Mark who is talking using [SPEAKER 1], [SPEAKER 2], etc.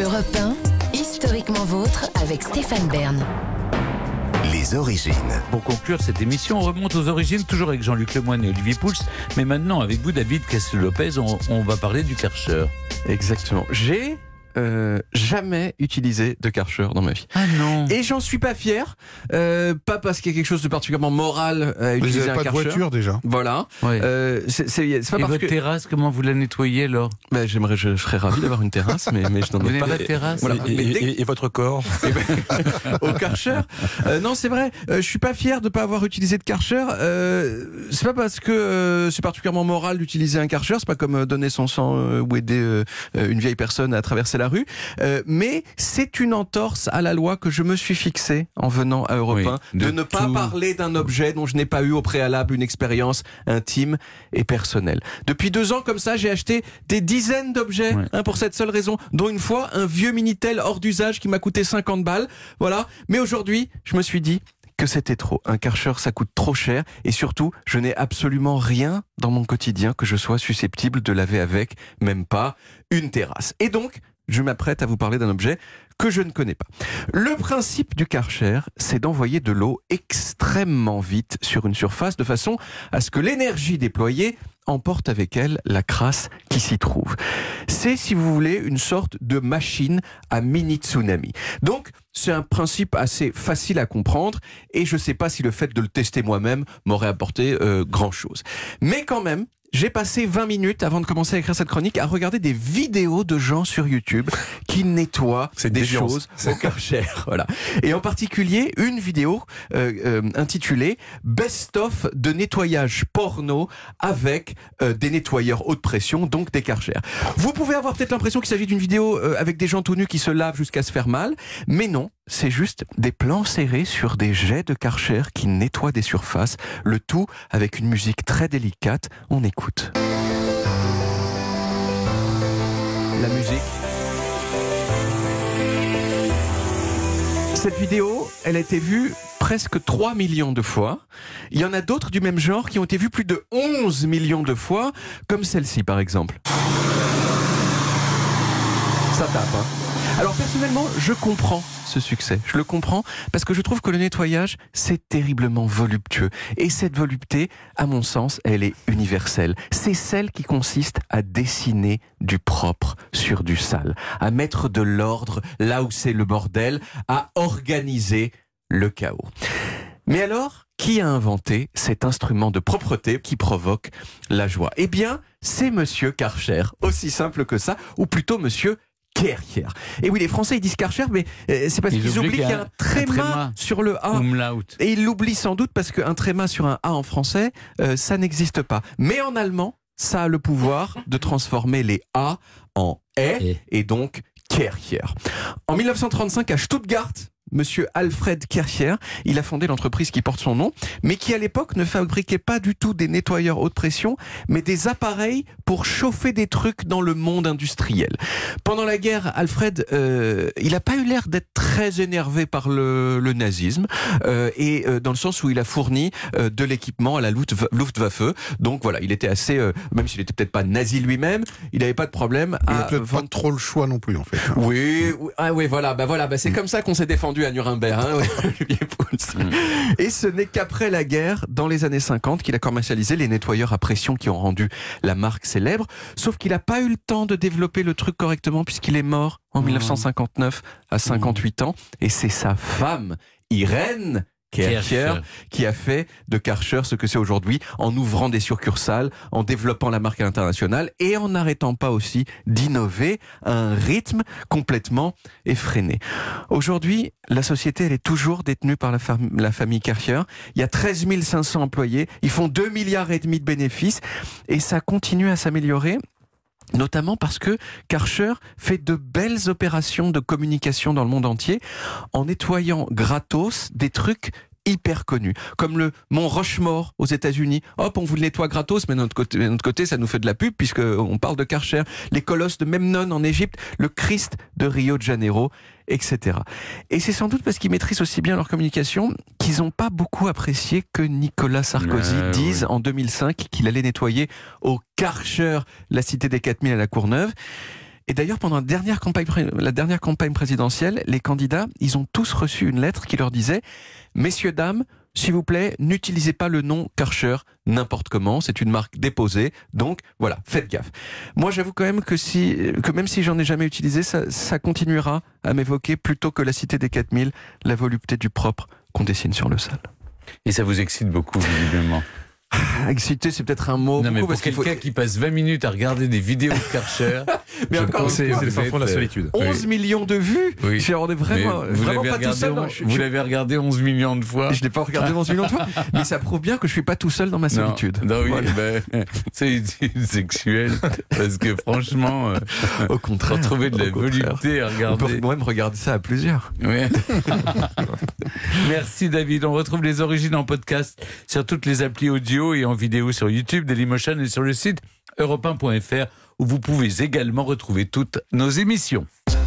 [SPEAKER 1] Europe 1, historiquement vôtre avec Stéphane Bern.
[SPEAKER 2] Les origines.
[SPEAKER 3] Pour conclure cette émission, on remonte aux origines, toujours avec Jean-Luc Lemoyne et Olivier Pouls. Mais maintenant, avec vous, David Castel-Lopez, on, on va parler du Karcher.
[SPEAKER 4] Exactement. J'ai euh, jamais utilisé de Karcher dans ma vie.
[SPEAKER 3] Ah non
[SPEAKER 4] Et j'en suis pas fier, euh, pas parce qu'il y a quelque chose de particulièrement moral à
[SPEAKER 5] Vous
[SPEAKER 4] utiliser
[SPEAKER 5] n'avez
[SPEAKER 4] un
[SPEAKER 5] pas de voiture déjà
[SPEAKER 4] Voilà.
[SPEAKER 3] Ouais.
[SPEAKER 4] Euh, c'est c'est- c'est pas
[SPEAKER 3] Et
[SPEAKER 4] parce
[SPEAKER 3] votre
[SPEAKER 4] que
[SPEAKER 3] terrasse, comment vous la nettoyez alors?
[SPEAKER 4] Bah, j'aimerais, je, serais ravi d'avoir une terrasse, mais, mais je n'en
[SPEAKER 3] Vous
[SPEAKER 4] ai pas.
[SPEAKER 3] pas de terrasse?
[SPEAKER 4] Voilà.
[SPEAKER 5] et, votre corps?
[SPEAKER 4] Au Karcher. Euh, non, c'est vrai. Euh, je suis pas fier de pas avoir utilisé de Karcher. Euh, c'est pas parce que euh, c'est particulièrement moral d'utiliser un Karcher. C'est pas comme donner son sang euh, ou aider une vieille personne à traverser la rue. Euh, mais c'est une entorse à la loi que je me suis fixée en venant à Europe
[SPEAKER 3] Oui,
[SPEAKER 4] 1 de,
[SPEAKER 3] de
[SPEAKER 4] ne pas
[SPEAKER 3] tout.
[SPEAKER 4] parler d'un objet dont je n'ai pas eu au préalable une expérience intime et personnelle. Depuis deux ans, comme ça, j'ai acheté des dizaines d'objets
[SPEAKER 3] Ouais.
[SPEAKER 4] hein, pour cette seule raison, dont une fois un vieux Minitel hors d'usage qui m'a coûté 50 balles. Voilà. Mais aujourd'hui, je me suis dit que c'était trop. Un Karcher, ça coûte trop cher. Et surtout, je n'ai absolument rien dans mon quotidien que je sois susceptible de laver avec, même pas une terrasse. Et donc, je m'apprête à vous parler d'un objet que je ne connais pas. Le principe du Karcher, c'est d'envoyer de l'eau extrêmement vite sur une surface de façon à ce que l'énergie déployée emporte avec elle la crasse qui s'y trouve. C'est, si vous voulez, une sorte de machine à mini tsunami. Donc, c'est un principe assez facile à comprendre et je ne sais pas si le fait de le tester moi-même m'aurait apporté euh, grand-chose. Mais quand même, j'ai passé 20 minutes avant de commencer à écrire cette chronique à regarder des vidéos de gens sur YouTube qui nettoient des
[SPEAKER 5] déviance.
[SPEAKER 4] choses au Karcher. Voilà. Et en particulier, une vidéo euh, euh, intitulée Best of de nettoyage porno avec euh, des nettoyeurs haute pression, donc des Karcher. Vous pouvez avoir peut-être l'impression qu'il s'agit d'une vidéo euh, avec des gens tout nus qui se lavent jusqu'à se faire mal, mais non, c'est juste des plans serrés sur des jets de Karcher qui nettoient des surfaces, le tout avec une musique très délicate. On écoute. La musique. Cette vidéo, elle a été vue presque 3 millions de fois. Il y en a d'autres du même genre qui ont été vues plus de 11 millions de fois, comme celle-ci par exemple. Ça tape, hein alors personnellement, je comprends ce succès. Je le comprends parce que je trouve que le nettoyage, c'est terriblement voluptueux. Et cette volupté, à mon sens, elle est universelle. C'est celle qui consiste à dessiner du propre sur du sale, à mettre de l'ordre là où c'est le bordel, à organiser le chaos. Mais alors, qui a inventé cet instrument de propreté qui provoque la joie? Eh bien, c'est Monsieur Karcher, aussi simple que ça, ou plutôt Monsieur Kercher. Et oui, les Français ils disent Karcher, mais euh, c'est parce
[SPEAKER 3] Ils
[SPEAKER 4] qu'ils
[SPEAKER 3] oublient
[SPEAKER 4] qu'il y a un tréma, sur le A.
[SPEAKER 3] Umlaut.
[SPEAKER 4] Et ils l'oublient sans doute parce qu'un tréma sur un A en français, euh, ça n'existe pas. Mais en allemand, ça a le pouvoir de transformer les A en E
[SPEAKER 3] Et.
[SPEAKER 4] et donc Kercher. En 1935, à Stuttgart, Monsieur Alfred Kircher, il a fondé l'entreprise qui porte son nom, mais qui à l'époque ne fabriquait pas du tout des nettoyeurs haute pression, mais des appareils pour chauffer des trucs dans le monde industriel. Pendant la guerre, Alfred, euh, il n'a pas eu l'air d'être très énervé par le, le nazisme, euh, et euh, dans le sens où il a fourni euh, de l'équipement à la Luftwa- Luftwaffe. Donc voilà, il était assez, euh, même s'il n'était peut-être pas nazi lui-même, il n'avait pas de problème
[SPEAKER 5] Il
[SPEAKER 4] à
[SPEAKER 5] peut-être pas trop le choix non plus en fait.
[SPEAKER 4] oui, oui, ah oui, voilà, bah voilà, bah c'est comme ça qu'on s'est défendu à Nuremberg, hein, ouais. Et ce n'est qu'après la guerre, dans les années 50, qu'il a commercialisé les nettoyeurs à pression qui ont rendu la marque célèbre. Sauf qu'il n'a pas eu le temps de développer le truc correctement puisqu'il est mort en 1959 à 58 ans. Et c'est sa femme, Irène Kercher, qui a fait de Karcher ce que c'est aujourd'hui en ouvrant des succursales, en développant la marque à l'international et en n'arrêtant pas aussi d'innover à un rythme complètement effréné. Aujourd'hui, la société, elle est toujours détenue par la, fam- la famille Karcher. Il y a 13 500 employés. Ils font 2 milliards et demi de bénéfices et ça continue à s'améliorer. Notamment parce que Karcher fait de belles opérations de communication dans le monde entier en nettoyant gratos des trucs hyper connus, comme le Mont Rushmore aux États-Unis. Hop, on vous le nettoie gratos, mais de notre côté, de notre côté ça nous fait de la pub puisque on parle de Karcher. Les colosses de Memnon en Égypte, le Christ de Rio de Janeiro, etc. Et c'est sans doute parce qu'ils maîtrisent aussi bien leur communication qu'ils n'ont pas beaucoup apprécié que Nicolas Sarkozy dise en 2005 qu'il allait nettoyer au Karcher la cité des 4000 à la Courneuve. Et d'ailleurs, pendant la dernière, campagne, la dernière campagne présidentielle, les candidats, ils ont tous reçu une lettre qui leur disait Messieurs, dames, s'il vous plaît, n'utilisez pas le nom Karcher n'importe comment, c'est une marque déposée, donc voilà, faites gaffe. Moi, j'avoue quand même que, si, que même si j'en ai jamais utilisé, ça, ça continuera à m'évoquer plutôt que la cité des 4000, la volupté du propre qu'on dessine sur le sol.
[SPEAKER 3] Et ça vous excite beaucoup, visiblement.
[SPEAKER 4] Ah, Excité, c'est peut-être un mot.
[SPEAKER 3] non, mais
[SPEAKER 4] beaucoup,
[SPEAKER 3] pour
[SPEAKER 4] qu'il faut-
[SPEAKER 3] quelqu'un qui passe 20 minutes à regarder des vidéos de Karcher,
[SPEAKER 4] Mais encore
[SPEAKER 5] C'est le fin fond de la solitude.
[SPEAKER 4] 11 millions de vues
[SPEAKER 3] Oui.
[SPEAKER 4] Je- On est vraiment,
[SPEAKER 3] vous
[SPEAKER 4] vraiment
[SPEAKER 3] l'avez
[SPEAKER 4] pas tout
[SPEAKER 3] regardé,
[SPEAKER 4] seul. non,
[SPEAKER 3] on-
[SPEAKER 4] je-
[SPEAKER 3] vous
[SPEAKER 4] je-
[SPEAKER 3] l'avez regardé 11 millions de fois.
[SPEAKER 4] Je l'ai pas regardé dans une million de fois, mais ça prouve bien que je suis pas tout seul dans ma solitude.
[SPEAKER 3] non, oui,
[SPEAKER 4] Voilà.
[SPEAKER 3] ben, c'est utile sexuel. Parce que franchement, euh,
[SPEAKER 4] Au contraire.
[SPEAKER 3] retrouver de la volupté à
[SPEAKER 4] On peut
[SPEAKER 3] regarder.
[SPEAKER 4] même regarder ça à plusieurs.
[SPEAKER 3] Oui. Merci David. On retrouve les origines en podcast sur toutes les applis audio et en vidéo sur YouTube, Dailymotion et sur le site europe1.fr où vous pouvez également retrouver toutes nos émissions.